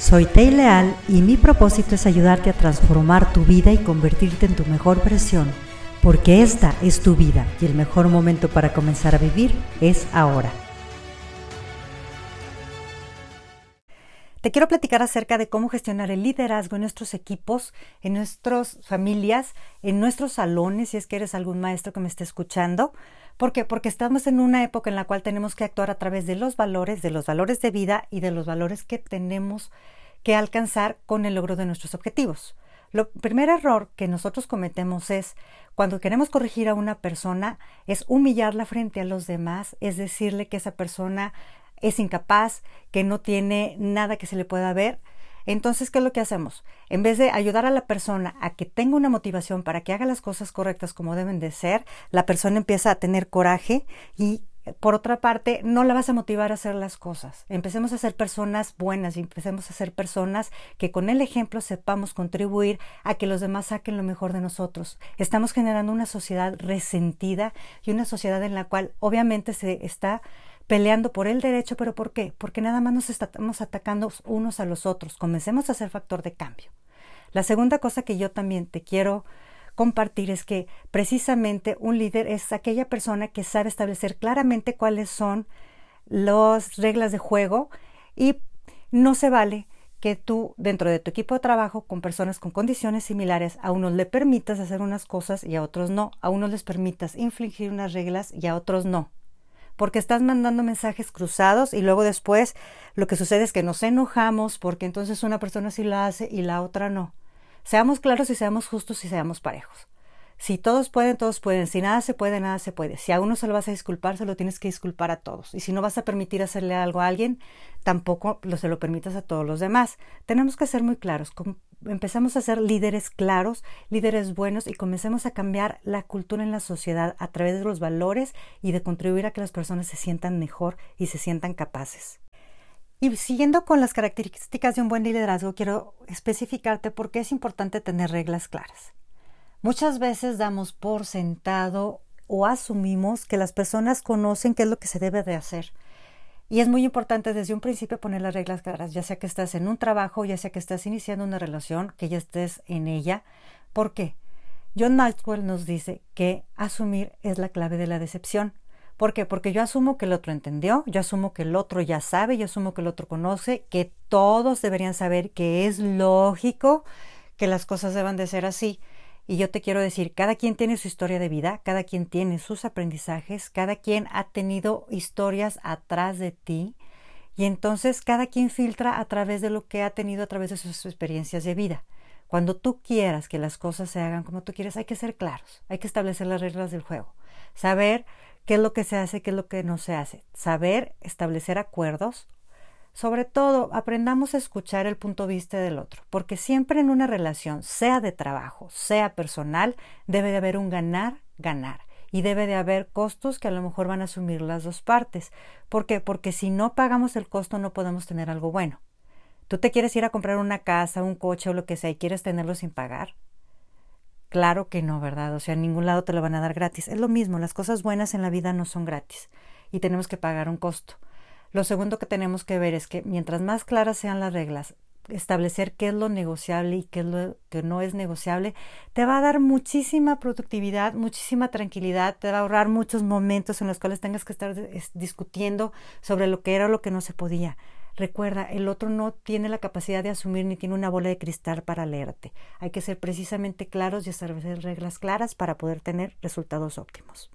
Soy Tei Leal y mi propósito es ayudarte a transformar tu vida y convertirte en tu mejor versión, porque esta es tu vida y el mejor momento para comenzar a vivir es ahora. Te quiero platicar acerca de cómo gestionar el liderazgo en nuestros equipos, en nuestras familias, en nuestros salones, si es que eres algún maestro que me esté escuchando. ¿Por qué? Porque estamos en una época en la cual tenemos que actuar a través de los valores, de los valores de vida y de los valores que tenemos que alcanzar con el logro de nuestros objetivos. Lo primer error que nosotros cometemos es cuando queremos corregir a una persona es humillarla frente a los demás, es decirle que esa persona es incapaz, que no tiene nada que se le pueda ver. Entonces, ¿qué es lo que hacemos? En vez de ayudar a la persona a que tenga una motivación para que haga las cosas correctas como deben de ser, la persona empieza a tener coraje y por otra parte, no la vas a motivar a hacer las cosas. Empecemos a ser personas buenas y empecemos a ser personas que con el ejemplo sepamos contribuir a que los demás saquen lo mejor de nosotros. Estamos generando una sociedad resentida y una sociedad en la cual obviamente se está peleando por el derecho, pero ¿por qué? Porque nada más nos estamos atacando unos a los otros. Comencemos a ser factor de cambio. La segunda cosa que yo también te quiero compartir es que precisamente un líder es aquella persona que sabe establecer claramente cuáles son las reglas de juego y no se vale que tú dentro de tu equipo de trabajo con personas con condiciones similares a unos le permitas hacer unas cosas y a otros no, a unos les permitas infligir unas reglas y a otros no porque estás mandando mensajes cruzados y luego después lo que sucede es que nos enojamos porque entonces una persona sí la hace y la otra no. Seamos claros y seamos justos y seamos parejos. Si todos pueden, todos pueden. Si nada se puede, nada se puede. Si a uno se lo vas a disculpar, se lo tienes que disculpar a todos. Y si no vas a permitir hacerle algo a alguien, tampoco lo, se lo permitas a todos los demás. Tenemos que ser muy claros empezamos a ser líderes claros, líderes buenos y comencemos a cambiar la cultura en la sociedad a través de los valores y de contribuir a que las personas se sientan mejor y se sientan capaces. Y siguiendo con las características de un buen liderazgo, quiero especificarte por qué es importante tener reglas claras. Muchas veces damos por sentado o asumimos que las personas conocen qué es lo que se debe de hacer y es muy importante desde un principio poner las reglas claras, ya sea que estás en un trabajo, ya sea que estás iniciando una relación, que ya estés en ella. ¿Por qué? John Maxwell nos dice que asumir es la clave de la decepción. ¿Por qué? Porque yo asumo que el otro entendió, yo asumo que el otro ya sabe, yo asumo que el otro conoce, que todos deberían saber que es lógico que las cosas deban de ser así. Y yo te quiero decir, cada quien tiene su historia de vida, cada quien tiene sus aprendizajes, cada quien ha tenido historias atrás de ti. Y entonces cada quien filtra a través de lo que ha tenido a través de sus experiencias de vida. Cuando tú quieras que las cosas se hagan como tú quieres, hay que ser claros, hay que establecer las reglas del juego, saber qué es lo que se hace, qué es lo que no se hace, saber establecer acuerdos, sobre todo, aprendamos a escuchar el punto de vista del otro, porque siempre en una relación, sea de trabajo, sea personal, debe de haber un ganar-ganar y debe de haber costos que a lo mejor van a asumir las dos partes. ¿Por qué? Porque si no pagamos el costo no podemos tener algo bueno. ¿Tú te quieres ir a comprar una casa, un coche o lo que sea y quieres tenerlo sin pagar? Claro que no, ¿verdad? O sea, en ningún lado te lo van a dar gratis. Es lo mismo, las cosas buenas en la vida no son gratis y tenemos que pagar un costo. Lo segundo que tenemos que ver es que mientras más claras sean las reglas, establecer qué es lo negociable y qué es lo que no es negociable, te va a dar muchísima productividad, muchísima tranquilidad, te va a ahorrar muchos momentos en los cuales tengas que estar discutiendo sobre lo que era o lo que no se podía. Recuerda, el otro no tiene la capacidad de asumir ni tiene una bola de cristal para leerte. Hay que ser precisamente claros y establecer reglas claras para poder tener resultados óptimos.